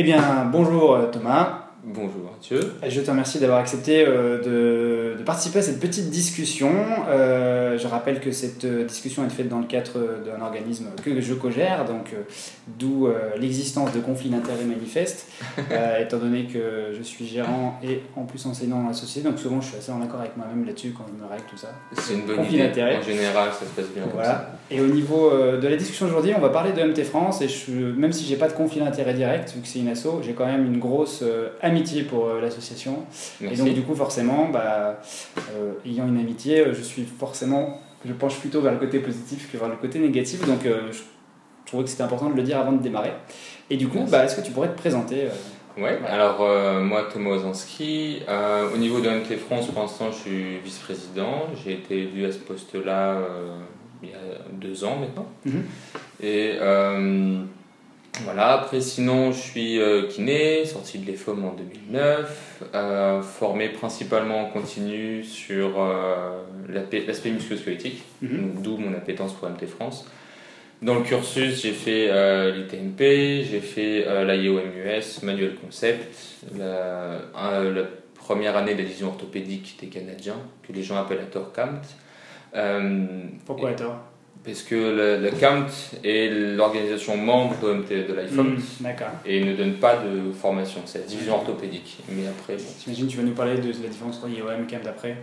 Eh bien, bonjour euh, Thomas. Bonjour Mathieu. Je te remercie d'avoir accepté euh, de, de, participer à cette petite discussion. Euh, je rappelle que cette euh, discussion est faite dans le cadre d'un organisme que je co-gère, donc euh, d'où l'existence de conflits d'intérêts manifestes, étant donné que je suis gérant et en plus enseignant dans la société, donc souvent je suis assez en accord avec moi-même là-dessus quand je me règle tout ça. C'est une bonne Conflit idée. d'intérêts. En général, ça se passe bien comme Voilà. ça. Et au niveau de la discussion aujourd'hui, on va parler de MT France. Et je, même si j'ai pas de conflit d'intérêt direct, vu que c'est une asso, j'ai quand même une grosse euh, amitié pour euh, l'association. Et donc, du coup, forcément, bah, euh, ayant une amitié, euh, je suis forcément, je penche plutôt vers le côté positif que vers le côté négatif. Donc, je trouvais que c'était important de le dire avant de démarrer. Et du coup, bah, est-ce que tu pourrais te présenter Ouais, alors euh, moi Thomas Ozanski, euh, au niveau de MT France pour l'instant je suis vice-président, j'ai été élu à ce poste-là euh, il y a deux ans maintenant. Mhm. Et voilà, après sinon je suis euh, kiné, sorti de l'EFOM en 2009, euh, formé principalement en continu sur euh, l'aspect musculo-squelettique, donc d'où mon appétence pour MT France. Dans le cursus, j'ai fait euh, l'ITMP, j'ai fait euh, l'IOMUS, Manuel Concept, la, la première année d'adhésion orthopédique des Canadiens, que les gens appellent la TORCAMT. Euh, Pourquoi et- toi Parce que le, le CAMT est l'organisation membre de, l'IFOM Mhm, D'accord. et ne donne pas de formation, c'est la division orthopédique. Mais après, bon, J'imagine que tu vas nous parler de la différence entre IOM et CAM d'après?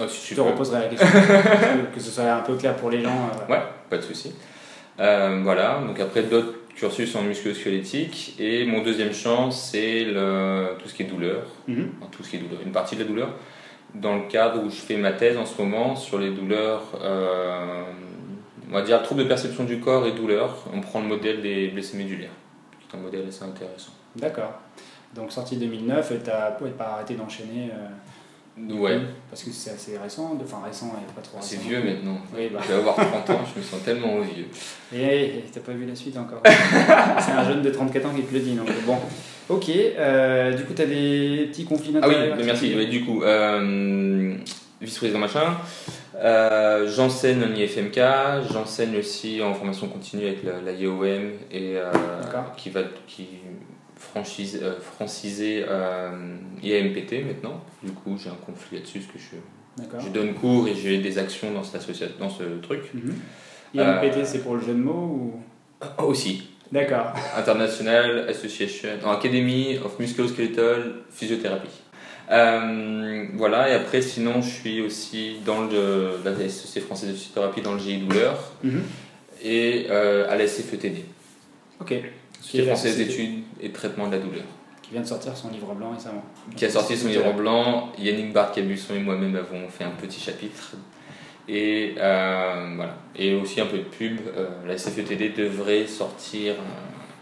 oh, si Je te reposerai la question. que- ce soit un peu clair pour les gens. euh, Ouais, pas de souci. Euh, voilà, donc après d'autres cursus en musculo-squelettique. Et mon deuxième champ, c'est le, tout ce qui est douleur. Mhm. Enfin, tout ce qui est douleur, une partie de la douleur. Dans le cadre où je fais ma thèse en ce moment sur les douleurs, euh, on va dire troubles de perception du corps et douleurs. On prend le modèle des blessés médulaires, qui est un modèle assez intéressant. D'accord. Donc sorti 2009, et t'as ouais, pas arrêté d'enchaîner. euh, Ouais, Parce que c'est assez récent, enfin récent et pas trop récent. c'est vieux maintenant. Oui, bah. Je vais avoir 30 ans, je me sens tellement vieux. Et, t'as pas vu la suite encore. c'est un jeune de 34 ans qui te le dit. Donc bon. Ok, euh, du coup t'as des petits conflits Ah oui, mais merci. Mais du coup, euh, vice-président machin, euh, j'enseigne en IFMK, j'enseigne aussi en formation continue avec la, la IOM et euh, qui va qui franchise, euh, franciser euh, IAMPT maintenant. Du coup, j'ai un conflit là-dessus parce que je, je donne cours et j'ai des actions dans cette association, dans ce truc. Mhm. IMPT, Euh, c'est pour le jeu de mots ou? Aussi, D'accord. International Association, Academy of Musculoskeletal Physiotherapy. Euh, voilà, et après, sinon, je suis aussi dans le, la Société française de physiothérapie dans le GI douleur Mhm. et euh, à la SFETD, Ok. Qui est Société française d'études et de traitement de la douleur, Qui vient de sortir son livre blanc récemment. qui a sorti son livre blanc. Yannick Barthes-Cabusson et moi-même avons fait un petit chapitre. Et euh, voilà. Et aussi un peu de pub. La SFETD devrait sortir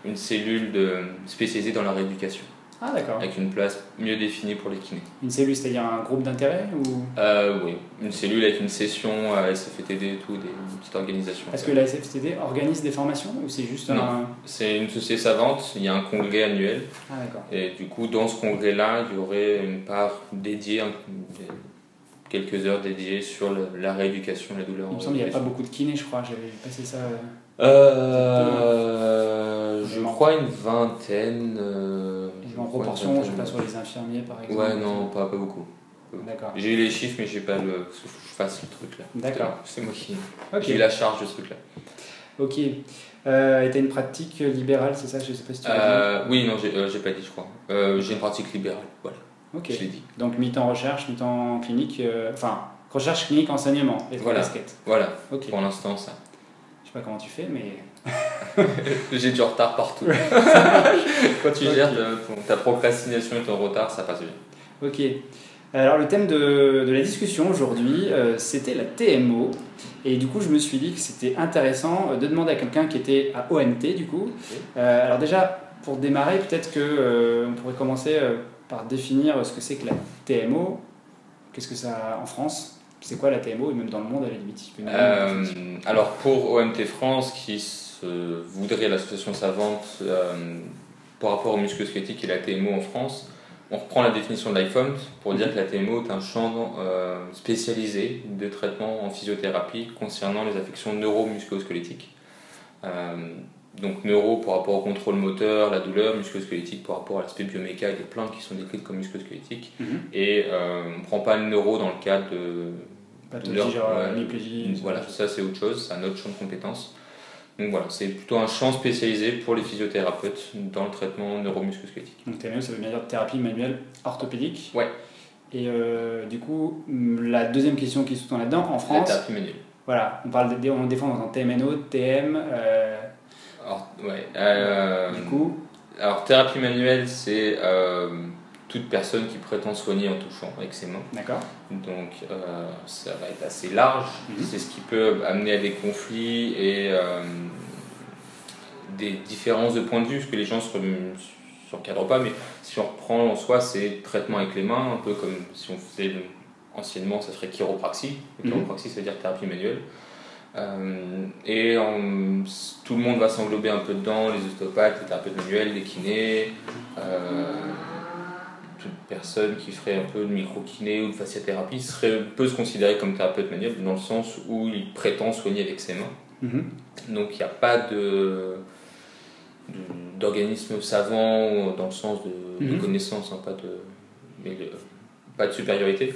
une cellule de, spécialisée dans la rééducation. Ah d'accord. avec une place mieux définie pour les kinés. Une cellule, c'est-à-dire un groupe d'intérêt ou? Euh, oui, une cellule avec une session à SFTD et tout, des, une petite organisation. Est-ce que la SFTD organise des formations ou c'est juste Non. un. C'est une société savante, il y a un congrès annuel, Ah d'accord. et du coup, dans ce congrès-là, il y aurait une part dédiée, quelques heures dédiées sur le- la rééducation, la douleur. Il me semble qu'il n'y a pas beaucoup de kinés, je crois. J'avais vu passer ça. euh, Euh, je crois une vingtaine. En proportion, je vingtaine. pas, sur les infirmiers par exemple. Ouais, non, pas, pas beaucoup. D'accord. J'ai eu les chiffres, mais j'ai pas le. je fasse le truc là. D'accord. C'est moi qui. Ok. J'ai eu la charge de ce truc là. Ok. Euh, et t'as une pratique libérale, c'est ça? Je sais pas si tu l'as Euh, oui, non, j'ai euh, pas dit, je crois. Euh, j'ai une pratique libérale, voilà, dit. Ok. je l'ai dit. Donc mi-temps recherche, mi-temps clinique. euh, Enfin, recherche clinique, enseignement. Et Voilà. Voilà, Ok. pour l'instant, ça. Je sais pas comment tu fais, mais. J'ai du retard partout. Quand tu gères euh, ta procrastination et ton retard, ça passe bien. Ok. Alors le thème de, de la discussion aujourd'hui, euh, c'était la TMO. Et du coup, je me suis dit que c'était intéressant euh, de demander à quelqu'un qui était à OMT, du coup. Euh, alors déjà, pour démarrer, peut-être que euh, on pourrait commencer par définir ce que c'est que la TMO. Qu'est-ce que ça en France? C'est quoi la TMO et même dans le monde à la limite alors, pour OMT France, qui se voudrait l'association savante euh, par rapport au musculo-squelettique et la TMO en France, on reprend la définition de l'iPhone pour dire que la TMO est un champ euh, spécialisé de traitement en physiothérapie concernant les affections neuromusculo-squelettiques. Euh, donc neuro par rapport au contrôle moteur, la douleur, musculo-squelettique par rapport à l'aspect bioméca et des plaintes qui sont décrites comme musculo-squelettiques. Mhm. Et euh, on ne prend pas le neuro dans le cadre de Pathologie, genre euh. Voilà, ça c'est autre chose, c'est un autre champ de compétences. Donc voilà, c'est plutôt un champ spécialisé pour les physiothérapeutes dans le traitement neuromusculo-squelettique. Donc TME, ça veut bien dire thérapie manuelle orthopédique. Ouais. Et euh, du coup, hum, la deuxième question qui sous-tend là-dedans, en La France, thérapie manuelle. voilà, on parle de, on défend dans un TMNO, TM, euh, ouais, euh, du coup, alors, thérapie manuelle, c'est euh, toute personne qui prétend soigner en touchant avec ses mains. d'accord Donc euh, ça va être assez large. Mhm. C'est ce qui peut amener à des conflits et euh, des différences de point de vue, parce que les gens se s'encadrent pas, mais si on reprend en soi, c'est traitement avec les mains, un peu comme si on faisait anciennement, ça serait chiropraxie. La Mhm. chiropraxie, ça veut dire thérapie manuelle. Euh, et on- tout le monde va s'englober un peu dedans, les ostéopathes, les thérapeutes manuels, les kinés, euh, toute personne qui ferait un peu de micro-kiné ou de fasciathérapie serait, peut se considérer comme thérapeute manuel dans le sens où il prétend soigner avec ses mains. Mhm. Donc il n'y a pas de d'organisme savant dans le sens de, de Mhm. connaissance, hein, pas, de, mais de- pas de supériorité,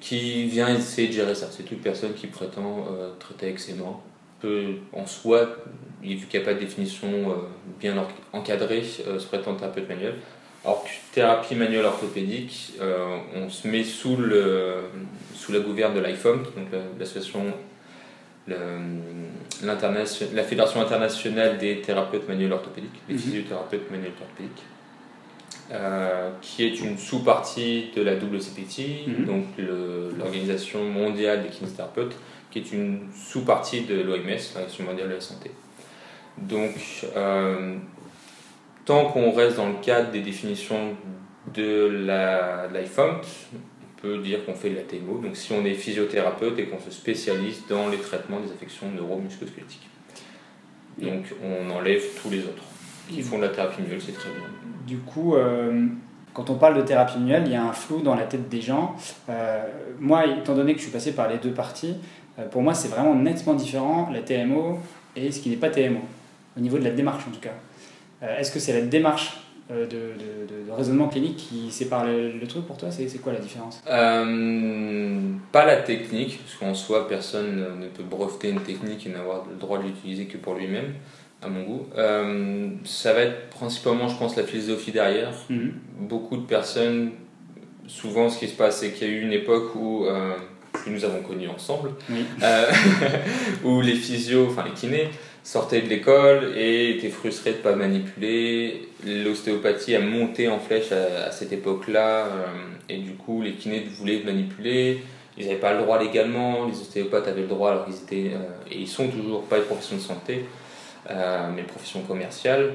qui vient essayer de gérer ça. C'est toute personne qui prétend euh, traiter avec ses mains peut en soi, vu qu'il n'y a pas de définition euh, bien encadrée, euh, se prétendre thérapeute manuel. Alors thérapie manuelle orthopédique, euh, on se met sous, le, sous la gouverne de l'IFOM, donc la- l'association, Fédération internationale des thérapeutes manuels orthopédiques, des Mhm. physiothérapeutes manuels orthopédiques, euh, qui est une sous-partie de la WCPT, Mhm. donc l'Organisation mondiale des kinésithérapeutes, qui est une sous-partie de l'OMS, l'Organisation mondiale de la santé. Donc, euh, tant qu'on reste dans le cadre des définitions de la de l'IFOMT, on peut dire qu'on fait de la TMO. Donc, si on est physiothérapeute et qu'on se spécialise dans les traitements des affections neuromusculo-squelettiques. Donc, on enlève tous les autres qui font de la thérapie manuelle, c'est très bien. Du coup, euh, quand on parle de thérapie manuelle, il y a un flou dans la tête des gens. Euh, moi, étant donné que je suis passé par les deux parties, euh, pour moi, c'est vraiment nettement différent la TMO et ce qui n'est pas TMO, au niveau de la démarche en tout cas. Euh, Est-ce que c'est la démarche euh, de, de- de- de raisonnement clinique qui sépare le, le truc pour toi? C'est quoi la différence? Euh, pas la technique, parce qu'en soi, personne ne peut breveter une technique et n'avoir le droit de l'utiliser que pour lui-même, à mon goût. Euh, ça va être principalement, je pense, la philosophie derrière. Mhm. Beaucoup de personnes, souvent, ce qui se passe, c'est qu'il y a eu une époque où, euh, que nous avons connue ensemble, Oui. où les physios, enfin les kinés, sortaient de l'école et étaient frustrés de ne pas manipuler. L'ostéopathie a monté en flèche à, à cette époque-là, euh, et du coup, les kinés voulaient manipuler. Ils n'avaient pas le droit légalement, les ostéopathes avaient le droit alors qu'ils étaient, euh, et ils sont toujours pas des professions de santé, euh, mais professions commerciales,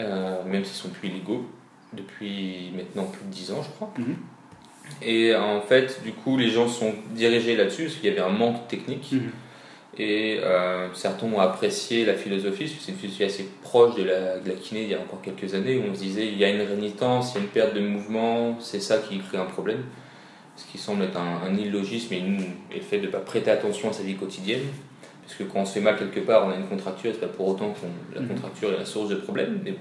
euh, même s'ils sont plus illégaux depuis maintenant plus de 10 ans, je crois. Mhm. Et en fait, du coup, les gens sont dirigés là-dessus parce qu'il y avait un manque technique. Mhm. Et euh, certains ont apprécié la philosophie, parce que c'est une philosophie assez proche de la, de la kiné il y a encore quelques années, où on se disait il y a une rénitence, il y a une perte de mouvement, c'est ça qui crée un problème. Ce qui semble être un, un illogisme et, une- et le fait de ne pas prêter attention à sa vie quotidienne. Parce que quand on se fait mal quelque part, on a une contracture, c'est pas pour autant que la Mhm. contracture est la source de problème. Mais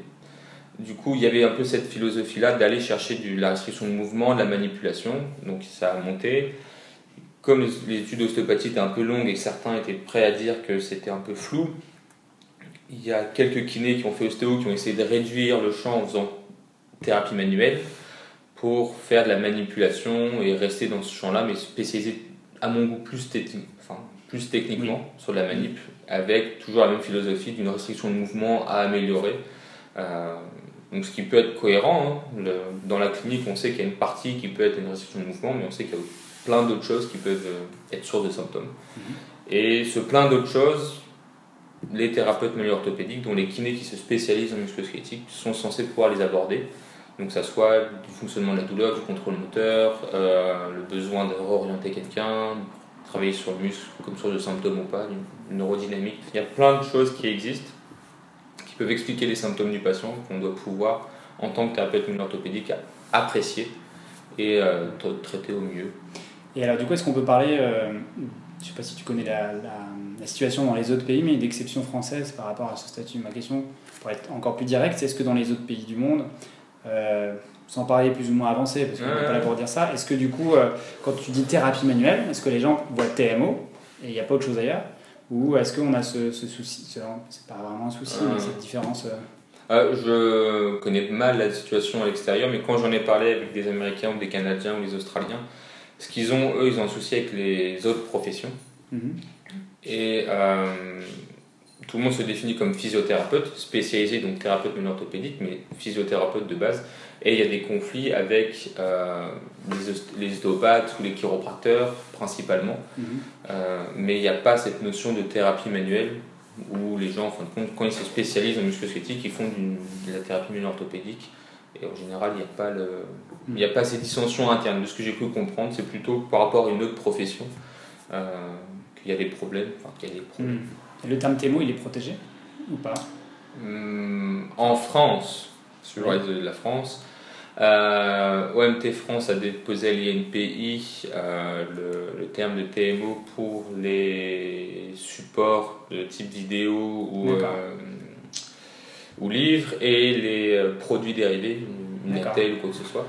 du coup, il y avait un peu cette philosophie-là d'aller chercher du- la restriction de mouvement, de la manipulation. Donc ça a monté. Comme études d'ostéopathie étaient un peu longues et certains étaient prêts à dire que c'était un peu flou, il y a quelques kinés qui ont fait ostéo qui ont essayé de réduire le champ en faisant thérapie manuelle pour faire de la manipulation et rester dans ce champ-là, mais spécialisé à mon goût plus, enfin, plus techniquement sur la manip, avec toujours la même philosophie d'une restriction de mouvement à améliorer. Euh, donc ce qui peut être cohérent, hein. Le- dans la clinique on sait qu'il y a une partie qui peut être une restriction de mouvement, mais on sait qu'il y a plein d'autres choses qui peuvent euh, être source de symptômes. Et ce plein d'autres choses, les thérapeutes orthopédiques, dont les kinés qui se spécialisent en musculosquelettique, sont censés pouvoir les aborder. Donc, ça soit du fonctionnement de la douleur, du contrôle moteur, euh, le besoin de réorienter quelqu'un, travailler sur le muscle comme source de symptômes ou pas, une neurodynamique. Il y a plein de choses qui existent qui peuvent expliquer les symptômes du patient qu'on doit pouvoir, en tant que thérapeute orthopédique, apprécier et euh, tra- traiter au mieux. Et alors, du coup, est-ce qu'on peut parler euh, je ne sais pas si tu connais la, la, situation dans les autres pays, mais une exception française par rapport à ce statut. Ma question, pour être encore plus directe, c'est est-ce que dans les autres pays du monde, euh, sans parler plus ou moins avancé, parce qu'on n'est pas là pour dire ça, est-ce que du coup, euh, quand tu dis thérapie manuelle, est-ce que les gens voient TMO et il n'y a pas autre chose ailleurs? Ou est-ce qu'on a ce, ce souci C'est pas vraiment un souci, mais cette différence euh, Je connais mal la situation à l'extérieur, mais quand j'en ai parlé avec des Américains ou des Canadiens ou des Australiens, ce qu'ils ont, eux, ils ont un souci avec les autres professions. Mhm. Et tout le monde se définit comme physiothérapeute, spécialisé, donc thérapeute non orthopédique, mais physiothérapeute de base. Et il y a des conflits avec euh, les, ostéopathes ou les chiropracteurs principalement. Mhm. Euh, mais il n'y a pas cette notion de thérapie manuelle où les gens, en fin de compte, quand ils se spécialisent en musculosquelettique, ils font de la thérapie manuelle orthopédique. Et en général, il n'y a, pas le, il a pas ces dissensions internes. De ce que j'ai pu comprendre, c'est plutôt par rapport à une autre profession euh, qu'il y a des problèmes. Enfin, qu'il y a des problèmes. Mhm le terme TMO, il est protégé ou pas? Hum, En France, sur le reste de la France, euh, OMT France a déposé à l'INPI euh, le, terme de TMO pour les supports de type vidéo ou, ou livres et les produits dérivés, Netel ou quoi que ce soit.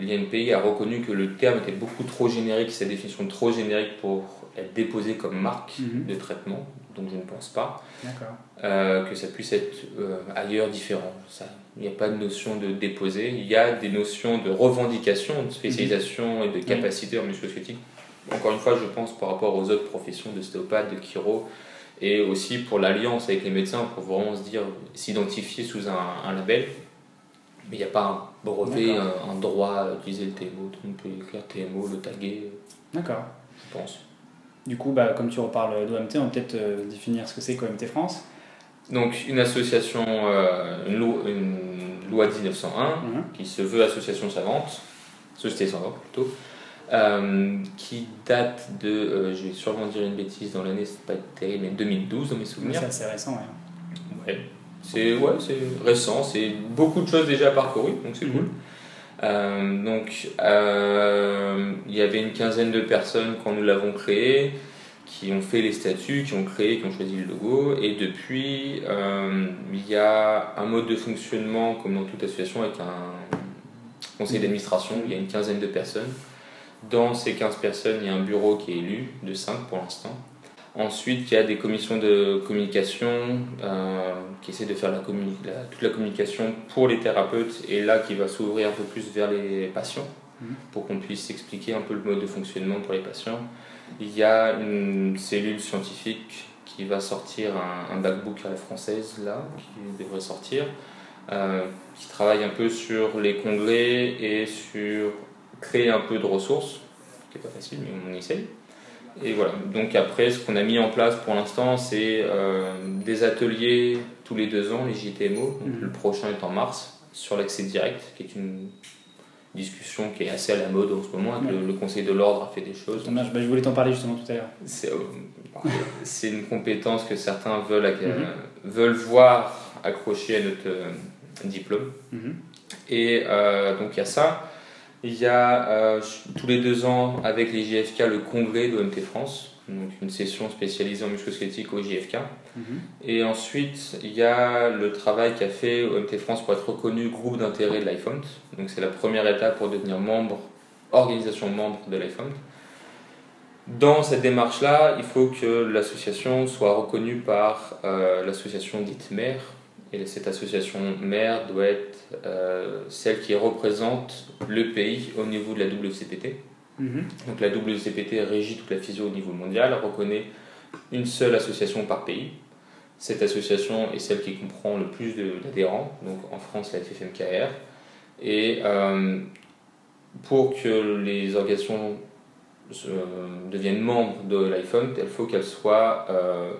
L'INPI a reconnu que le terme était beaucoup trop générique, sa définition trop générique pour être déposé comme marque mhm. de traitement, donc je ne pense pas euh, que ça puisse être euh, ailleurs différent. Il n'y a pas de notion de déposer, il y a des notions de revendication, de spécialisation et de capacité en musculosquelettique. Encore une fois, je pense par rapport aux autres professions de stéopathe, de chiro, et aussi pour l'alliance avec les médecins, pour vraiment se dire, s'identifier sous un, label. Mais il n'y a pas un brevet, un, droit à utiliser le TMO. Tout le monde peut écrire TMO, le taguer. D'accord. Je pense. Du coup, bah, comme tu reparles d'OMT, on va peut-être euh, définir ce que c'est qu'OMT France. Donc, une association, euh, une, loi, une, loi 1901 mhm. qui se veut association savante, société savante plutôt, euh, qui date de, je vais sûrement dire une bêtise dans l'année, c'est pas terrible, mais 2012 dans mes souvenirs. C'est assez récent, ouais. Ouais, c'est ouais, récent, c'est beaucoup de choses déjà parcourues, donc c'est mhm. cool. Euh, donc, euh, il y avait une quinzaine de personnes quand nous l'avons créé, qui ont fait les statuts, qui ont créé, qui ont choisi le logo. Et depuis, euh, il y a un mode de fonctionnement, comme dans toute association, avec un conseil d'administration. Il y a une quinzaine de personnes. Dans ces 15 personnes, il y a un bureau qui est élu, de 5 pour l'instant. Ensuite, il y a des commissions de communication euh, qui essaient de faire la, toute la communication pour les thérapeutes et là qui va s'ouvrir un peu plus vers les patients mhm. pour qu'on puisse expliquer un peu le mode de fonctionnement pour les patients. Il y a une cellule scientifique qui va sortir un, backbook à la française là, qui devrait sortir, euh, qui travaille un peu sur les congrès et sur créer un peu de ressources, ce qui n'est pas facile mais on essaye. Et voilà, donc après, ce qu'on a mis en place pour l'instant, c'est euh, des ateliers tous les deux ans, les JTMO. Mhm. Le prochain est en mars, sur l'accès direct, qui est une discussion qui est assez à la mode en ce moment. Le, Conseil de l'ordre a fait des choses. Bah, je voulais t'en parler justement tout à l'heure. C'est une compétence que certains veulent, mhm. veulent voir accrochée à notre euh, diplôme. Mhm. Et euh, donc il y a ça. Il y a euh, tous les deux ans avec les JFK le congrès d'OMT France, donc une session spécialisée en musculosquelettique au JFK. Mhm. Et ensuite, il y a le travail qu'a fait OMT France pour être reconnu groupe d'intérêt de l'iPhone. Donc c'est la première étape pour devenir membre, organisation membre de l'iPhone. Dans cette démarche-là, il faut que l'association soit reconnue par euh, l'association dite mère, et cette association mère doit être celle qui représente le pays au niveau de la WCPT. Mhm. Donc la WCPT régit toute la physio au niveau mondial, reconnaît une seule association par pays. Cette association est celle qui comprend le plus d'adhérents, donc en France la FFMKR. Et euh, pour que les organisations euh, deviennent membres de l'iPhone, il faut qu'elles soient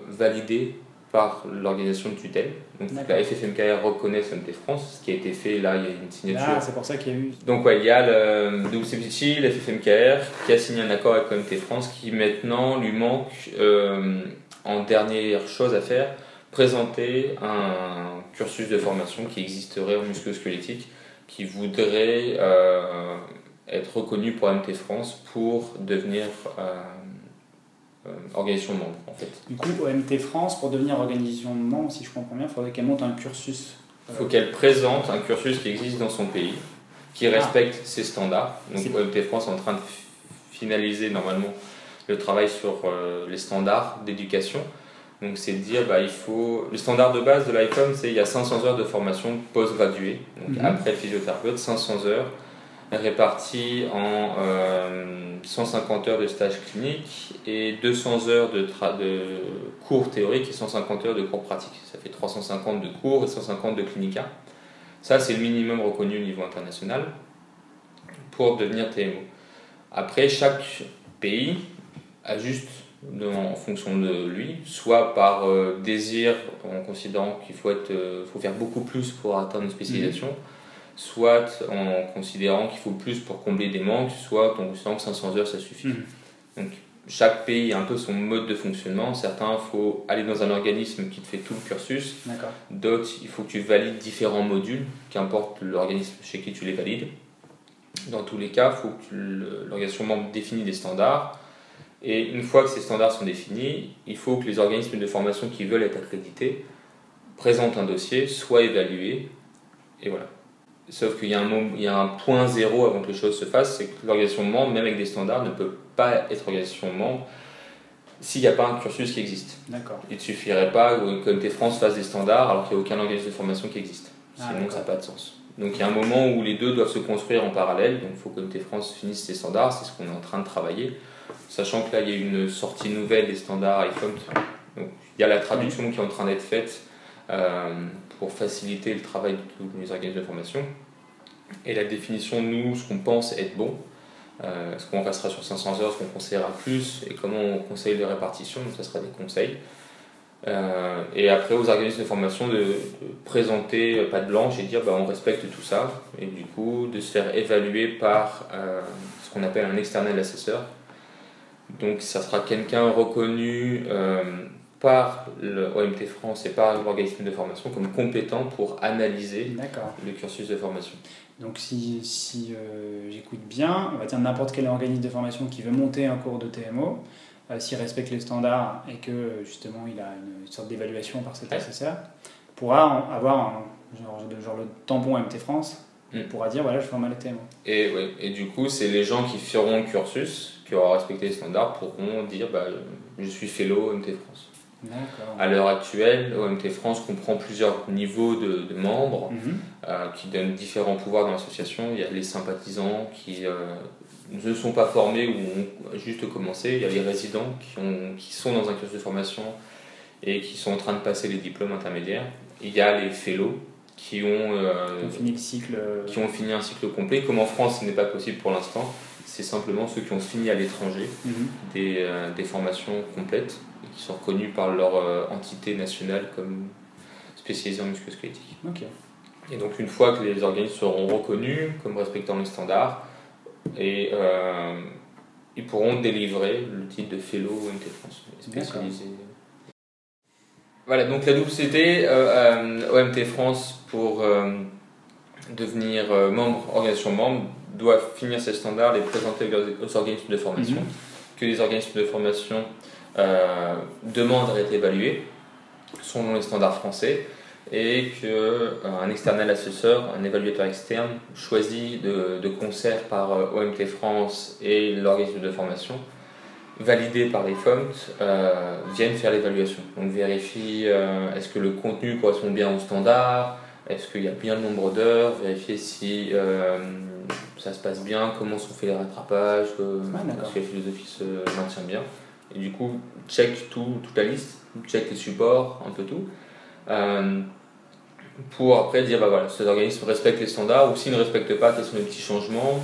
validées par l'organisation de tutelle. Donc la FFMKR reconnaît SMT France, ce qui a été fait là, il y a une signature. Ah, c'est pour ça qu'il y a eu. Donc ouais, il y a le WCPT, la FFMKR, qui a signé un accord avec OMT France qui maintenant lui manque, euh, en dernière chose à faire, présenter un cursus de formation qui existerait en musculo-squelettique, qui voudrait euh, être reconnu pour OMT France pour devenir euh, organisation membre en fait. Du coup, OMT France, pour devenir organisation membre, si je comprends bien, il faudrait qu'elle monte un cursus. Il faut qu'elle présente un cursus qui existe dans son pays, qui Ah. respecte ses standards. Donc OMT France est en train de finaliser normalement le travail sur euh, les standards d'éducation. Donc c'est de dire, bah, il faut... Le standard de base de l'ICOM, c'est il y a 500 heures de formation post-graduée, donc Mhm. après le physiothérapeute, 500 heures réparties en euh, 150 heures de stage clinique et 200 heures de, cours théoriques et 150 heures de cours pratiques. Ça fait 350 de cours et 150 de clinica. Ça, c'est le minimum reconnu au niveau international pour devenir TMO. Après, chaque pays ajuste en fonction de lui, soit par euh, désir en considérant qu'il euh, faut faire beaucoup plus pour atteindre une spécialisation, soit en considérant qu'il faut plus pour combler des manques, soit en considérant que 500 heures ça suffit. Mhm. Donc chaque pays a un peu son mode de fonctionnement. Certains, il faut aller dans un organisme qui te fait tout le cursus. D'autres, il faut que tu valides différents modules, qu'importe l'organisme chez qui tu les valides. Dans tous les cas, il faut que l'organisation membre définisse des standards. Et une fois que ces standards sont définis, il faut que les organismes de formation qui veulent être accrédités présentent un dossier, soient évalués, et voilà. Sauf qu'il y, a un il y a un point zéro avant que les choses se fassent, c'est que l'organisation membre, même avec des standards, ne peut pas être organisation membre s'il n'y a pas un cursus qui existe. D'accord. Il ne suffirait pas que MT France fasse des standards alors qu'il n'y a aucun organisme de formation qui existe. Ah, Sinon, ça n'a pas de sens. Donc il y a un moment où les deux doivent se construire en parallèle. Donc il faut que MT France finisse ses standards, c'est ce qu'on est en train de travailler. Sachant que là, il y a une sortie nouvelle des standards iPhone. Donc il y a la traduction qui est en train d'être faite pour faciliter le travail de tous les organismes de formation. Et la définition, nous, ce qu'on pense être bon. Euh, est-ce qu'on restera sur 500 heures, est-ce qu'on conseillera plus et comment on conseille les répartitions, donc ça sera des conseils. Euh, et après aux organismes de formation de, présenter pas de blanche et dire bah, on respecte tout ça et du coup de se faire évaluer par euh, ce qu'on appelle un external assesseur. Donc ça sera quelqu'un reconnu euh, par le OMT France et par l'organisme de formation comme compétent pour analyser le cursus de formation. Donc si, si euh, j'écoute bien, on va dire n'importe quel organisme de formation qui veut monter un cours de TMO, euh, s'il respecte les standards et que justement il a une, une sorte d'évaluation par cet assesseur, pourra avoir un, genre, de- genre le tampon MT France, Mm. pourra dire voilà je forme à la TMO. Et, ouais, et du coup, c'est les gens qui feront le cursus, qui auront respecté les standards, pourront dire bah, je suis fellow OMT France. À l'heure actuelle, OMT France comprend plusieurs niveaux de, de membres Mhm. euh, qui donnent différents pouvoirs dans l'association. Il y a les sympathisants qui euh, ne sont pas formés ou ont juste commencé. Il y a les résidents qui, ont, qui sont dans un cursus de formation et qui sont en train de passer les diplômes intermédiaires. Il y a les fellows qui ont, euh, On finit le cycle. euh, qui ont fini un cycle complet. Comme en France, ce n'est pas possible pour l'instant. C'est simplement ceux qui ont fini à l'étranger mhm. des, euh, des formations complètes et qui sont reconnus par leur euh, entité nationale comme spécialisés en musculosquelettique. Et donc une fois que les organismes seront reconnus comme respectant les standards, et, euh, ils pourront délivrer le titre de fellow OMT France, spécialisé. Voilà, donc la WCT, euh, euh, OMT France, pour devenir membre, organisation membre, doit finir ses standards, les présenter aux- organismes de formation, Mhm. que les organismes de formation euh, demandent à être évalués selon les standards français et qu'un external assesseur, un évaluateur externe, choisi de, de concert par euh, OMT France et l'organisme de formation, validé par les FOMT, euh, viennent faire l'évaluation. Donc vérifie euh, est-ce que le contenu correspond bien aux standards, est-ce qu'il y a bien le nombre d'heures, vérifier si euh, ça se passe bien, comment sont faits les rattrapages, euh, Ah, est-ce que la philosophie se maintient bien. Et du coup, check tout, toute la liste, check les supports, un peu tout. Euh, pour après dire, bah voilà, cet organisme respecte les standards, ou s'il ne respecte pas, quels sont les petits changements.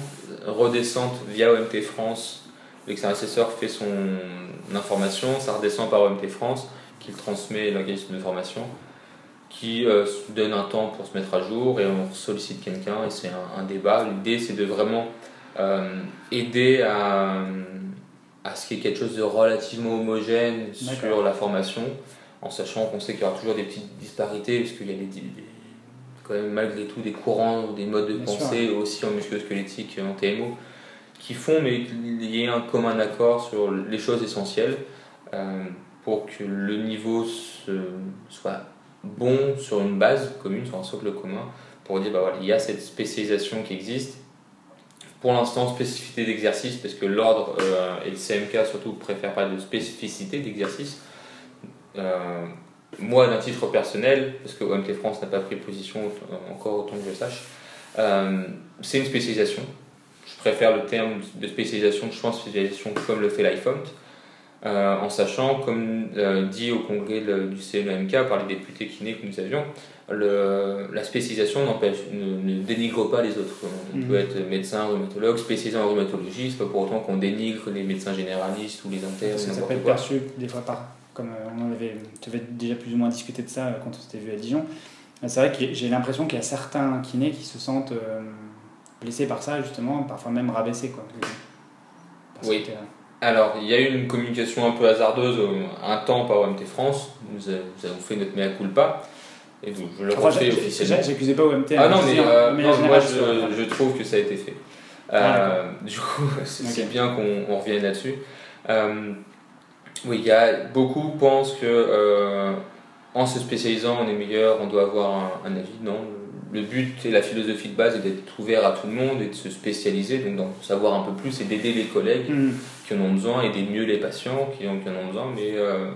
Redescente via OMT France, l'externe assesseur fait son information, ça redescend par OMT France, qui le transmet l'organisme de formation, qui euh, se donne un temps pour se mettre à jour, et on sollicite quelqu'un, et c'est un, un débat. L'idée, c'est de vraiment euh, aider à, à ce qu'il y ait quelque chose de relativement homogène sur la formation, en sachant qu'on sait qu'il y aura toujours des petites disparités, parce qu'il y a des, des- quand même malgré tout des courants, des modes de Bien pensée aussi en musculosquelettique et en TMO qui font, mais qu'il y ait un commun accord sur les choses essentielles. pour que le niveau soit bon sur une base commune, sur un socle commun, pour dire bah voilà, il y a cette spécialisation qui existe. Pour l'instant, spécificité d'exercice, parce que l'ordre et le CMK surtout préfèrent pas de spécificité d'exercice. moi, d'un titre personnel, parce que OMT France n'a pas pris position encore autant que je sache, euh, c'est une spécialisation. Je préfère le terme de spécialisation, je pense spécialisation comme le fait l'iPhone, euh, en sachant, comme euh, dit au congrès du CNMK par les députés kinés que nous avions, le, la spécialisation ne, ne, dénigre pas les autres. On peut mhm. être médecin, rhumatologue, spécialisé en rhumatologie, c'est pas pour autant qu'on dénigre les médecins généralistes ou les internes. Ça peut être perçu des fois par, comme on en avait, tu avais déjà plus ou moins discuté de ça quand on s'était vu à Dijon, c'est vrai que j'ai l'impression qu'il y a certains kinés qui se sentent euh, blessés par ça, justement, parfois même rabaissés. Quoi. oui. Alors, il y a eu une communication un peu hasardeuse euh, un temps par OMT France. Nous, avons fait notre mea culpa. Et donc, je le refais officiellement. J'accusais pas OMT. Ah non, mais, euh, moi je, je, trouve que ça a été fait. Ah, du coup, c'est bien qu'on revienne là-dessus. oui, il y a beaucoup pensent que en se spécialisant, on est meilleur, on doit avoir un, avis. Non, le but et la philosophie de base est d'être ouvert à tout le monde et de se spécialiser, donc d'en savoir un peu plus et d'aider les collègues mm. qui en ont besoin, aider mieux les patients qui en, ont besoin. Mais euh,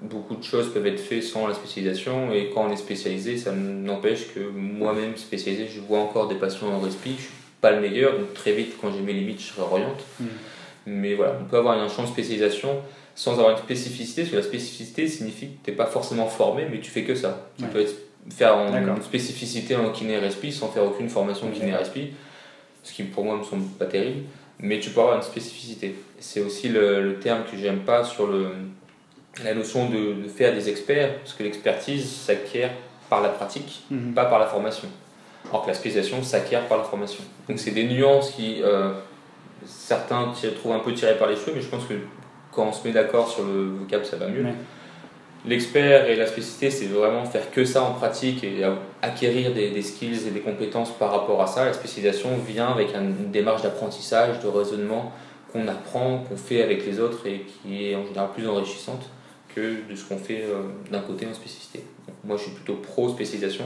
beaucoup de choses peuvent être faites sans la spécialisation et quand on est spécialisé, ça n'empêche que moi-même spécialisé, je vois encore des patients en respi, je suis pas le meilleur, donc très vite quand j'ai mes limites, je réoriente. Mm. Mais voilà, on peut avoir un champ de spécialisation sans avoir une spécificité, parce que la spécificité signifie que tu n'es pas forcément formé, mais tu fais que ça. Tu peux faire une spécificité en kiné-respi sans faire aucune formation kiné-respi, ce qui pour moi me semble pas terrible, mais tu peux avoir une spécificité. C'est aussi le, terme que j'aime pas sur le, la notion de, faire des experts, parce que l'expertise s'acquiert par la pratique, mhm. pas par la formation. Alors que la spécialisation s'acquiert par la formation. Donc c'est des nuances qui, euh, certains trouvent un peu tirées par les cheveux, mais je pense que quand on se met d'accord sur le vocable, ça va mieux. L'expert et la spécificité, c'est vraiment faire que ça en pratique et acquérir des, skills et des compétences par rapport à ça. La spécialisation vient avec une démarche d'apprentissage, de raisonnement qu'on apprend, qu'on fait avec les autres et qui est en général plus enrichissante que de ce qu'on fait euh, d'un côté en spécificité. moi, je suis plutôt pro-spécialisation.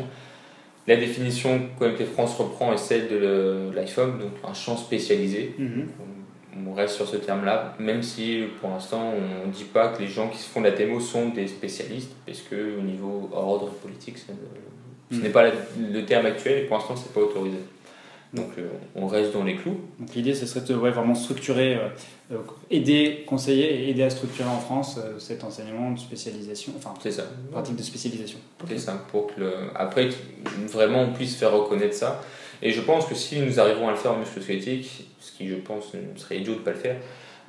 La définition qu'OMT France reprend est celle de l'iPhone, donc un champ spécialisé. Mhm on reste sur ce terme-là, même si pour l'instant on ne dit pas que les gens qui se font de la TMO sont des spécialistes, parce que au niveau ordre politique, ce hmm. n'est pas le terme actuel et pour l'instant c'est pas autorisé. Donc euh, on reste dans les clous. Donc l'idée ce serait de vraiment structurer, euh, euh, aider, conseiller et aider à structurer en France cet enseignement de spécialisation, enfin c'est ça. pratique de spécialisation. C'est ça, pour que après vraiment on puisse faire reconnaître ça. Et je pense que si nous arrivons à le faire en musculosquelettique, ce qui je pense serait idiot de ne pas le faire,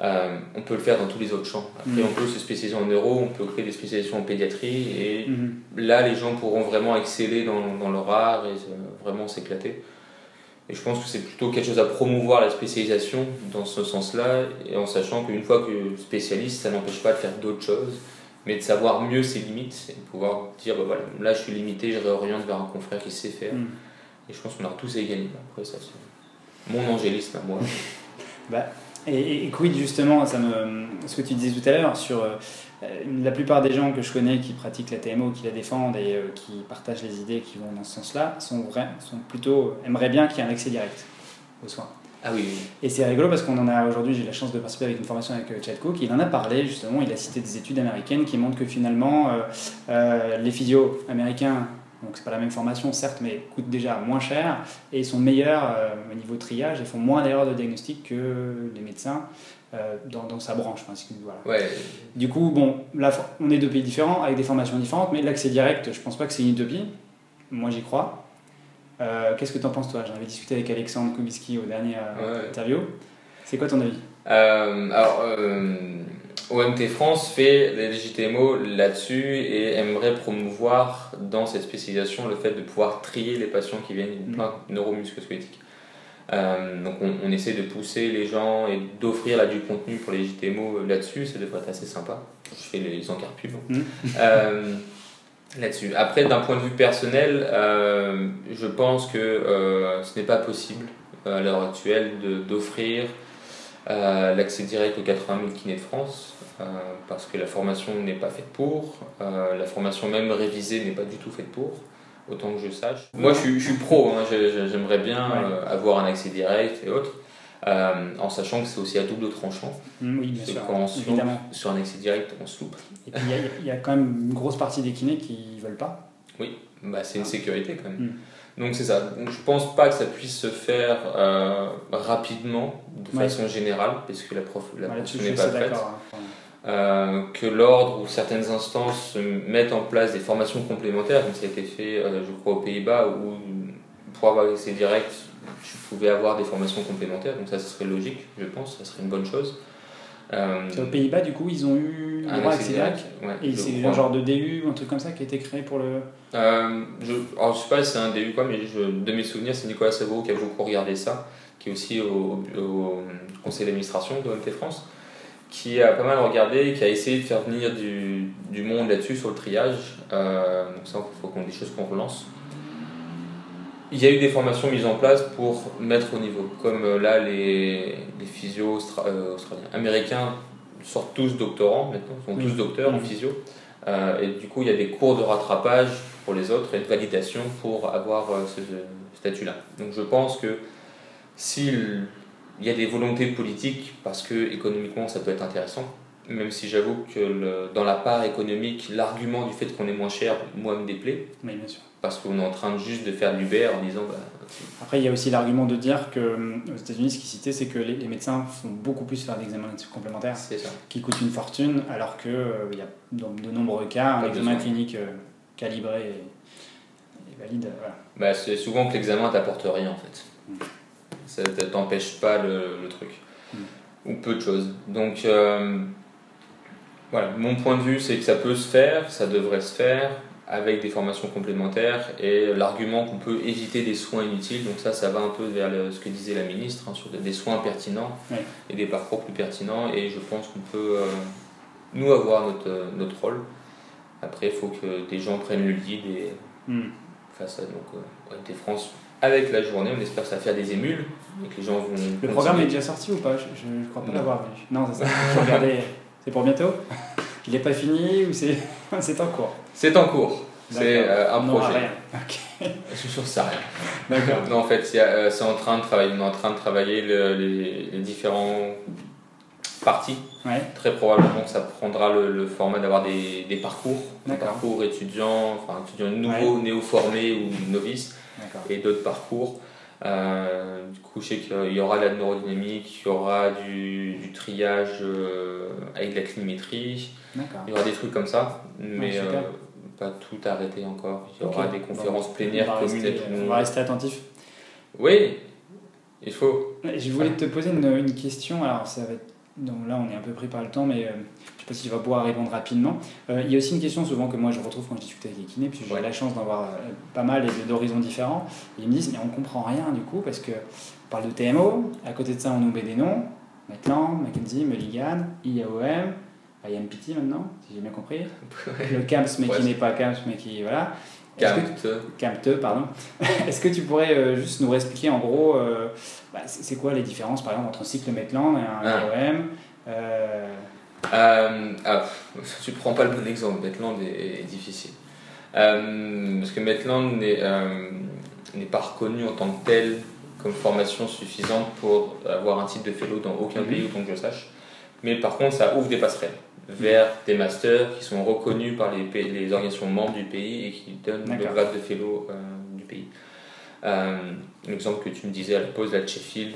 euh, on peut le faire dans tous les autres champs. Après, mm. on peut se spécialiser en neuro, on peut créer des spécialisations en pédiatrie, et mm-hmm. là, les gens pourront vraiment exceller dans, dans leur art et vraiment s'éclater. Et je pense que c'est plutôt quelque chose à promouvoir la spécialisation dans ce sens-là, et en sachant qu'une fois que spécialiste, ça n'empêche pas de faire d'autres choses, mais de savoir mieux ses limites et de pouvoir dire bah voilà, là je suis limité, je réoriente vers un confrère qui sait faire. Mm. Et je pense qu'on a tous égalité. Après, ça, c'est mon angélisme à moi. bah, et, et, quid justement, ça me, ce que tu disais tout à l'heure sur euh, la plupart des gens que je connais qui pratiquent la TMO, qui la défendent et euh, qui partagent les idées qui vont dans ce sens-là, sont, vrais, sont plutôt aimeraient bien qu'il y ait un accès direct aux soins. Ah oui, Et c'est rigolo parce qu'on en a aujourd'hui, j'ai la chance de participer avec une formation avec euh, Chad Cook. Il en a parlé justement, il a cité des études américaines qui montrent que finalement les physios américains donc c'est pas la même formation certes, mais coûtent déjà moins cher et ils sont meilleurs euh, au niveau triage et font moins d'erreurs de diagnostic que les médecins euh, dans, dans, sa branche. voilà. Du coup, bon, là on est deux pays différents avec des formations différentes, mais l'accès direct, je pense pas que c'est une utopie. Moi j'y crois. Euh, qu'est-ce que tu en penses toi? J'en avais discuté avec Alexandre Kubicki au dernier interview. C'est quoi ton avis? Alors OMT France fait des JTMO là-dessus et aimerait promouvoir dans cette spécialisation le fait de pouvoir trier les patients qui viennent d'une plainte neuromusculosquelettique. Euh, donc on, essaie de pousser les gens et d'offrir du contenu pour les JTMO là-dessus, ça devrait être assez sympa. Je fais les encarts pubs. Mmh. Euh, là-dessus. Après, d'un point de vue personnel, euh, je pense que ce n'est pas possible à l'heure actuelle d'offrir l'accès direct aux 80 000 kinés de France, parce que la formation n'est pas faite pour, la formation même révisée n'est pas du tout faite pour autant que je sache. Moi, je suis, pro, hein, j'aimerais bien avoir un accès direct et autres. Euh, en sachant que c'est aussi à double tranchant. Mm, oui, bien sûr. Quand évidemment. sur un excès direct, on se loupe. Et puis il y, a quand même une grosse partie des kinés qui ne veulent pas. Oui, bah, c'est une sécurité quand même. Mm. Donc c'est ça. Donc, je pense pas que ça puisse se faire euh, rapidement, de façon générale, parce que la, prof, la n'est pas prête. Hein, euh, que l'ordre ou certaines instances mettent en place des formations complémentaires, comme ça a été fait, je crois, aux Pays-Bas, où pour avoir accès direct, tu pouvais avoir des formations complémentaires, donc ça, ce serait logique, je pense, ça serait une bonne chose. Euh, aux Pays-Bas, du coup, ils ont eu un droit direct. et c'est un genre de DU, un truc comme ça qui a été créé pour le. Euh, je, alors, je sais pas si c'est un DU quoi, mais je, de mes souvenirs, c'est Nicolas Savo qui a beaucoup regardé ça, qui est aussi au, conseil d'administration de MT France, qui a pas mal regardé, qui a essayé de faire venir du, du monde là-dessus sur le triage. Euh, donc ça, il faut qu'on des choses qu'on relance. Il y a eu des formations mises en place pour mettre au niveau. Comme euh, là, les, les physios euh, australiens, américains sortent tous doctorants maintenant, sont tous docteurs en physio. Euh, et du coup, il y a des cours de rattrapage pour les autres et de validation pour avoir ce, statut-là. Donc je pense que s'il y a des volontés politiques, parce que économiquement ça peut être intéressant, même si j'avoue que dans la part économique, l'argument du fait qu'on est moins cher, moi, me déplaît. Oui, bien sûr parce qu'on est en train juste de faire de l'Uber en disant. Bah, Après, il y a aussi l'argument de dire que euh, aux États-Unis, ce qui citait, c'est que les, médecins font beaucoup plus faire d'examens complémentaires qui coûtent une fortune, alors qu'il euh, il y a dans de nombreux cas un examen clinique euh, calibré et, valide. Bah, c'est souvent que l'examen t'apporte rien en fait. Mm. Ça ne t'empêche pas le, truc. Mm. Ou peu de choses. Donc. voilà, mon point de vue, c'est que ça peut se faire, ça devrait se faire avec des formations complémentaires et l'argument qu'on peut éviter des soins inutiles. Donc ça, ça va un peu vers ce que disait la ministre, hein, sur des soins pertinents et des parcours plus pertinents. Et je pense qu'on peut, euh, nous, avoir notre, notre rôle. Après, il faut que des gens prennent le lead et hmm. face à donc, euh, France avec la journée. On espère que ça va faire des émules et que les gens vont. Le programme est déjà sorti ou pas? Je ne crois pas l'avoir vu. Non, c'est ça. Je C'est pour bientôt? Il n'est pas fini ou c'est en cours? C'est en cours. C'est euh, un projet. Rien. Je suis sûr que ça rien. D'accord. Non, en fait, euh, c'est en train de travailler. On est en train de travailler les, les, différents parties. Ouais. Très probablement que ça prendra le, format d'avoir des, des, parcours, des parcours étudiants, enfin étudiants nouveaux, néo-formés ou novices, et d'autres parcours. Euh, du coup, je sais qu'il y aura de la neurodynamique, il y aura du, du triage euh, avec de la clinimétrie, il y aura des trucs comme ça, mais euh, pas tout arrêté encore. Il y aura des conférences plénières communes et tout On va rester attentif. Oui, il faut. Je voulais te poser une, une question, alors ça va être donc là, on est un peu pris par le temps, mais je sais pas si tu vas pouvoir répondre rapidement. Euh, il y a aussi une question souvent que moi je retrouve quand je discute avec les kinés, puisque j'ai la chance d'en voir euh, pas mal et d'horizons différents. ils me disent, mais on comprend rien du coup, parce que on parle de TMO, à côté de ça on nous met des noms, Maitland, McKenzie, Mulligan, IAOM, IMPT maintenant, si j'ai bien compris. Le CAMS, mais qui n'est pas CAMS, mais qui. Voilà. CAMPTE. pardon. Est-ce que tu pourrais euh, juste nous expliquer en gros, bah, c'est quoi les différences par exemple entre un cycle Maitland et un ah. Euh, ah, tu prends pas le bon exemple, Maitland est, difficile. Euh, parce que Maitland euh, n'est pas reconnu en tant que tel comme formation suffisante pour avoir un titre de fellow dans aucun mhm. pays autant que je sache. Mais par contre, ça ouvre des passerelles vers des masters qui sont reconnus par les, les organisations membres du pays et qui donnent le grade de fellow euh, du pays. Euh, L'exemple que tu me disais à la pause, de Sheffield,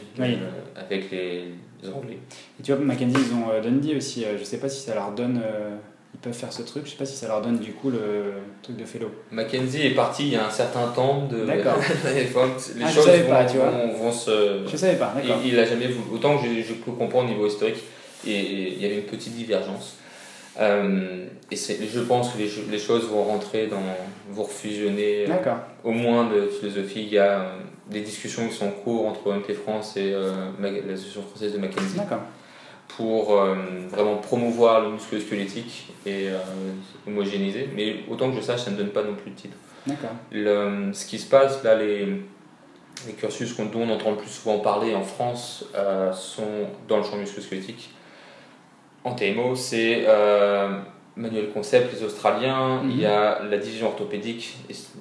avec les, Anglais. Et tu vois, Mackenzie, ils ont euh, Dundee aussi. Euh, je sais pas si ça leur donne. Euh, ils peuvent faire ce truc. Je sais pas si ça leur donne du coup le truc de fellow. Mackenzie est parti il y a un certain temps de. D'accord. les ah, choses vont, pas, tu vois. Vont, se. Je savais pas. Il, il a jamais voulu. Autant que je, peux comprendre au niveau historique, et il y avait une petite divergence. Euh, et je pense que les, les, choses vont rentrer dans, vont refusionner euh, au moins de philosophie. Il y a euh, des discussions qui sont en cours entre OMT France et l'association française de Mackenzie pour vraiment promouvoir le muscle squelettique et homogénéiser. Mais autant que je sache, ça ne donne pas non plus de titre. Le, ce qui se passe là, les, Les cursus dont on entend le plus souvent parler en France sont dans le champ musculo-squelettique. En TMO, c'est Manuel Concept, les Australiens, il y a la division orthopédique,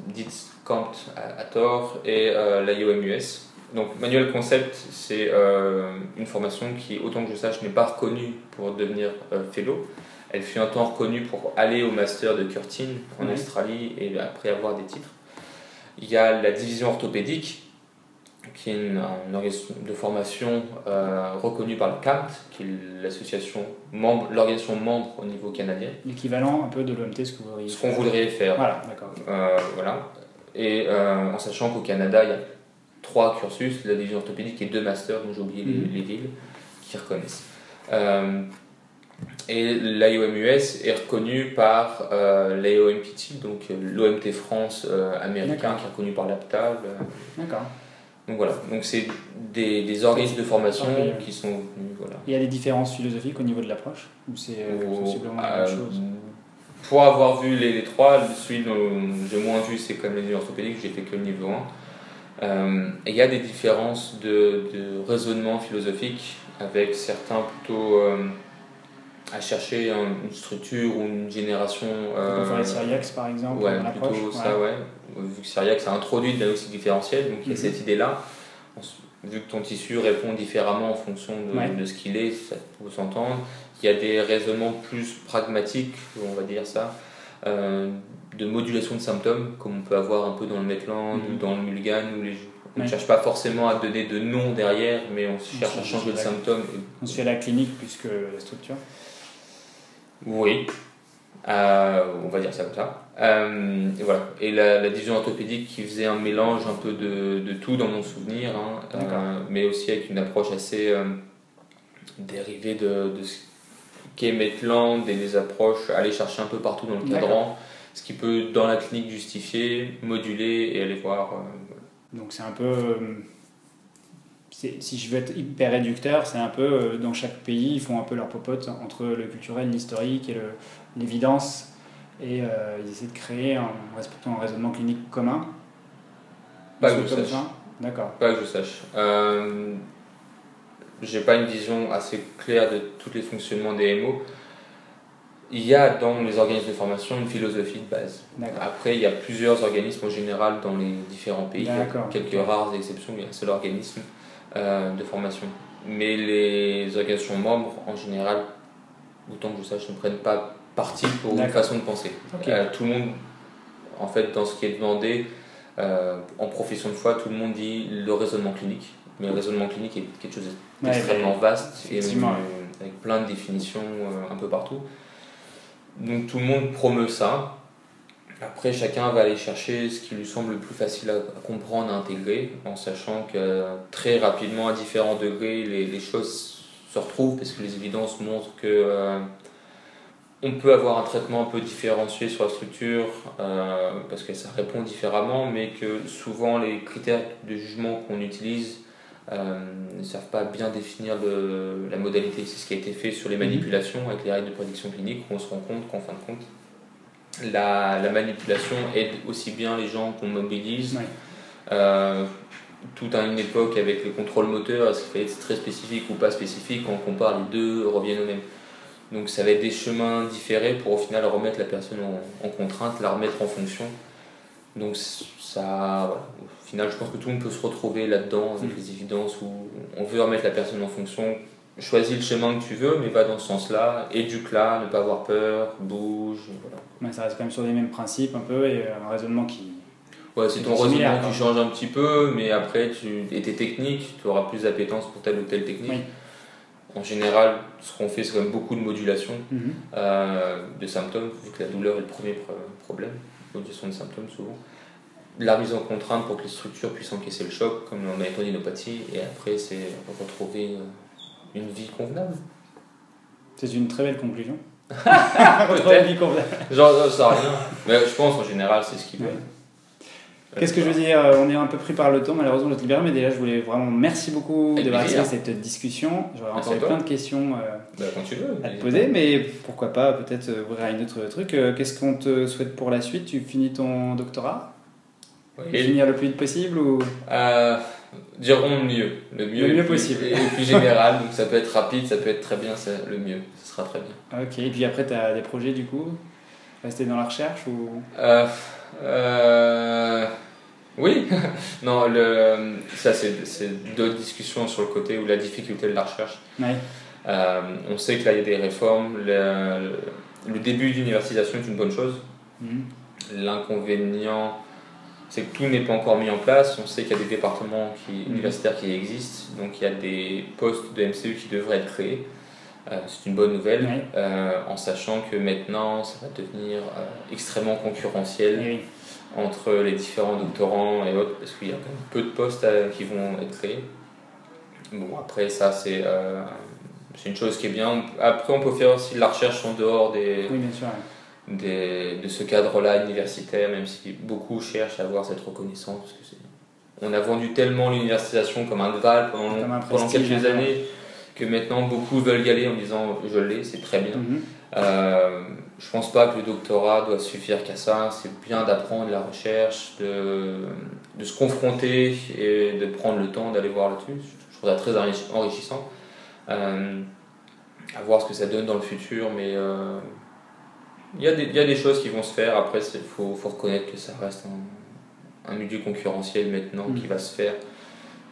dite Camp à, tort, et euh, l'IOMUS. Donc Manuel Concept, c'est euh, une formation qui, autant que je sache, n'est pas reconnue pour devenir euh, fellow. Elle fut un temps reconnue pour aller au master de Curtin en Australie et après avoir des titres. Il y a la division orthopédique, qui est une, organisation de formation euh, reconnue par le CAMT, qui est l'association membre, l'organisation membre au niveau canadien. L'équivalent un peu de l'OMT, ce que vous voudriez Ce qu'on voudrait faire. Voilà, d'accord. Euh, voilà. Et euh, en sachant qu'au Canada, il y a trois cursus, la division orthopédique et deux masters, dont j'ai oublié les, mhm. villes, qui reconnaissent. Et l'IOMUS est reconnu par l'IOMPT, donc l'OMT France américain, qui est reconnu par l'APTA. D'accord. Donc voilà, donc c'est des, des, organismes de formation qui sont venus. Voilà. Il y a des différences philosophiques au niveau de l'approche Ou c'est euh, sensiblement la même euh, chose? Pour avoir vu les, trois, celui dont j'ai moins vu, c'est comme les orthopédiques, j'ai fait que le niveau 1. Euh, et il y a des différences de, de, raisonnement philosophique avec certains plutôt à chercher une structure ou une génération. Euh, les Syriax par exemple Ouais, plutôt ça, ouais. Vu que Syriax a introduit le diagnostic différentiel, donc il y a mhm. cette idée-là. Vu que ton tissu répond différemment en fonction de, de ce qu'il est, ça peut s'entendre. Il y a des raisonnements plus pragmatiques, on va dire ça, euh, de modulation de symptômes, comme on peut avoir un peu dans le Metland ou mhm. dans le Mulgan, où les, on ne cherche pas forcément à donner de nom derrière, mais on cherche à changer le symptôme. On se fait la clinique plus que la structure oui, euh, on va dire ça comme ça. Euh, et voilà. Et la, division orthopédique qui faisait un mélange un peu de, de tout dans mon souvenir, hein, euh, mais aussi avec une approche assez dérivée de, de ce qu'est Maitland et des approches aller chercher un peu partout dans le cadran, ce qui peut dans la clinique justifier, moduler et aller voir. Donc c'est un peu si je veux être hyper réducteur, c'est un peu euh, dans chaque pays, ils font un peu leur popote entre le culturel, l'historique et l'évidence. Et euh, ils essaient de créer, en respectant un raisonnement clinique commun. Pas que je sache. D'accord. Pas que je sache. Euh, J'ai pas une vision assez claire de tous les fonctionnements des MO. Il y a dans les organismes de formation une philosophie de base. Après, il y a plusieurs organismes en général dans les différents pays. Quelques rares exceptions, il y a un seul organisme. Euh, de formation. Mais les organisations membres, en général, autant que je sache, ne prennent pas parti pour une façon de penser. Euh, tout le monde, en fait, dans ce qui est demandé, euh, en profession de foi, tout le monde dit le raisonnement clinique. Mais le raisonnement clinique est quelque chose d'extrêmement vaste et avec plein de définitions un peu partout. Donc tout le monde promeut ça. Après, chacun va aller chercher ce qui lui semble le plus facile à, comprendre, à intégrer, en sachant que très rapidement, à différents degrés, les, les choses se retrouvent, parce que les évidences montrent que euh, on peut avoir un traitement un peu différencié sur la structure, euh, parce que ça répond différemment, mais que souvent les critères de jugement qu'on utilise euh, ne savent pas bien définir le, la modalité. C'est ce qui a été fait sur les mhm. manipulations avec les règles de prédiction clinique, où on se rend compte qu'en fin de compte, la, la, manipulation aide aussi bien les gens qu'on mobilise. Euh, tout à une époque avec le contrôle moteur, est-ce qu'il fallait être très spécifique ou pas spécifique, quand on compare les deux reviennent au même. Donc ça va être des chemins différés pour au final remettre la personne en, contrainte, la remettre en fonction. Donc ça, au final je pense que tout le monde peut se retrouver là-dedans avec mm. les évidences où on veut remettre la personne en fonction, choisis le chemin que tu veux, mais va dans ce sens-là, éduque-la, ne pas avoir peur, bouge. Voilà. ça reste quand même sur les mêmes principes un peu et un raisonnement qui. Ouais, c'est ton raisonnement qui change un petit peu, mais après, tu, et tes techniques, tu auras plus d'appétence pour telle ou telle technique. En général, ce qu'on fait, c'est quand même beaucoup de modulation mhm. euh, de symptômes, vu que la douleur est le premier problème, modulation de symptômes souvent. La mise en contrainte pour que les structures puissent encaisser le choc, comme en méthodinopathie, et après, c'est retrouver euh, une vie convenable. C'est une très belle conclusion. une vie convenable. Genre, ça rien. Mais je pense en général, c'est ce qui veut. Qu'est-ce que je veux dire On est un peu pris par le temps, malheureusement, je te libérer, mais déjà, je voulais vraiment merci beaucoup d'avoir à cette discussion. J'aurais encore plein de questions euh, bah, quand tu veux, à te poser, mais pourquoi pas peut-être ouvrir à une autre truc. Euh, qu'est-ce qu'on te souhaite pour la suite? Tu finis ton doctorat? Et finir le plus vite possible ou? Euh, Dirons le mieux. Le mieux, le mieux possible. Et le plus général, donc ça peut être rapide, ça peut être très bien, c'est le mieux. Ce sera très bien. Ok, et puis après, tu as des projets du coup? Rester dans la recherche ou? Euh, euh, Oui, non, le, ça c'est d'autres discussions sur le côté ou la difficulté de la recherche. Euh, on sait que là il y a des réformes, le, le début d'universisation est une bonne chose. Mhm. L'inconvénient, c'est que tout n'est pas encore mis en place. On sait qu'il y a des départements qui, mhm. universitaires qui existent, donc il y a des postes de MCU qui devraient être créés. Euh, c'est une bonne nouvelle, euh, en sachant que maintenant ça va devenir extrêmement concurrentiel. Entre les différents doctorants et autres, parce qu'il y a quand même peu de postes euh, qui vont être créés. Bon, après, ça, c'est euh, c'est une chose qui est bien. Après, on peut faire aussi de la recherche en dehors des, des de ce cadre-là universitaire, même si beaucoup cherchent à avoir cette reconnaissance. Parce que on a vendu tellement l'universisation comme un Graal pendant, pendant quelques années que maintenant beaucoup veulent y aller en disant je l'ai, c'est très bien. Mhm. Euh, je pense pas que le doctorat doit suffire qu'à ça. C'est bien d'apprendre la recherche, de, de, se confronter et de prendre le temps d'aller voir là-dessus. Je trouve ça très enrichissant. Euh, à voir ce que ça donne dans le futur, mais euh, il y, y, a des choses qui vont se faire. Après, il faut, faut, reconnaître que ça reste un, un milieu concurrentiel maintenant qui mm. va se faire.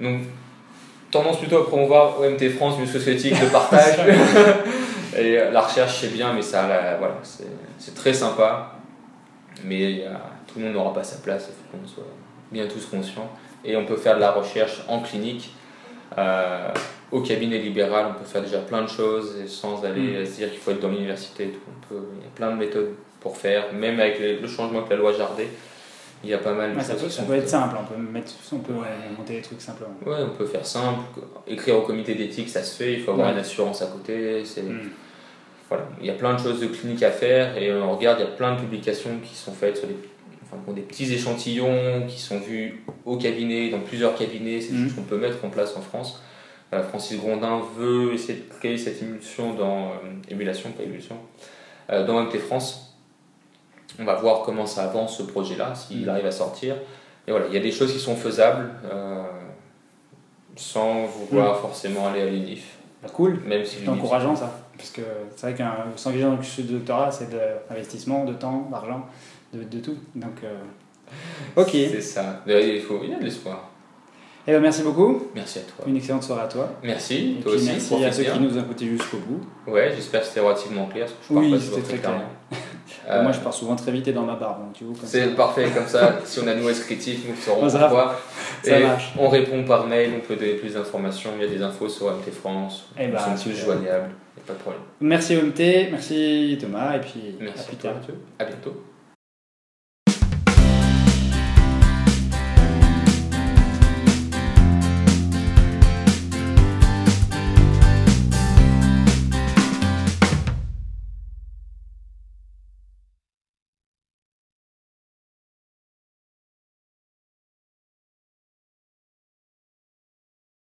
Donc, tendance plutôt à promouvoir OMT France une société de partage. Et la recherche, c'est bien, mais ça, voilà, c'est très sympa. Mais y a, tout le monde n'aura pas sa place, il faut qu'on soit bien tous conscients. Et on peut faire de la recherche en clinique. Euh, au cabinet libéral, on peut faire déjà plein de choses sans aller mm. se dire qu'il faut être dans l'université. Il y a plein de méthodes pour faire, même avec le changement avec la loi Jardé. Il y a pas mal de ça choses. Ça peut être simple, on peut, mettre, on peut monter des trucs simplement. Ouais, on peut faire simple. Écrire au comité d'éthique, ça se fait. Il faut avoir une assurance à côté. C'est. Mm il y a plein de choses de clinique à faire et on regarde, il y a plein de publications qui sont faites sur des, enfin, des petits échantillons qui sont vus au cabinet, dans plusieurs cabinets, c'est mmh. ce qu'on peut mettre en place en France. Euh, Francis Grondin veut essayer de créer cette émulsion dans euh, émulation, pas émulsion, euh, dans MT France. On va voir comment ça avance ce projet-là, s'il mmh. arrive à sortir. Et voilà, il y a des choses qui sont faisables sans vouloir mmh. forcément aller à l'UNIF. Bah, cool, c'est encourageant ça. Parce que c'est vrai qu'un s'engager dans le doctorat, c'est de l'investissement, de temps, d'argent, de, de, tout. Donc, euh, ok. C'est ça. Il, faut, il y a de l'espoir. Eh ben, merci beaucoup. Merci à toi. Une excellente soirée à toi. Merci, toi aussi. Merci à ceux qui nous ont écoutés jusqu'au bout. Ouais, j'espère que c'était relativement clair. oui, c'était très clair. Euh, moi, je pars souvent très vite et dans ma barre. C'est parfait, comme ça, si on a nous critique, nous saurons pourquoi. Ça marche. On répond par mail, on peut donner plus d'informations. Il y a des infos sur MT France. Eh ben, sont plus joignables. Pas de problème. Merci OMT, merci Thomas, et puis merci à plus tard. À bientôt.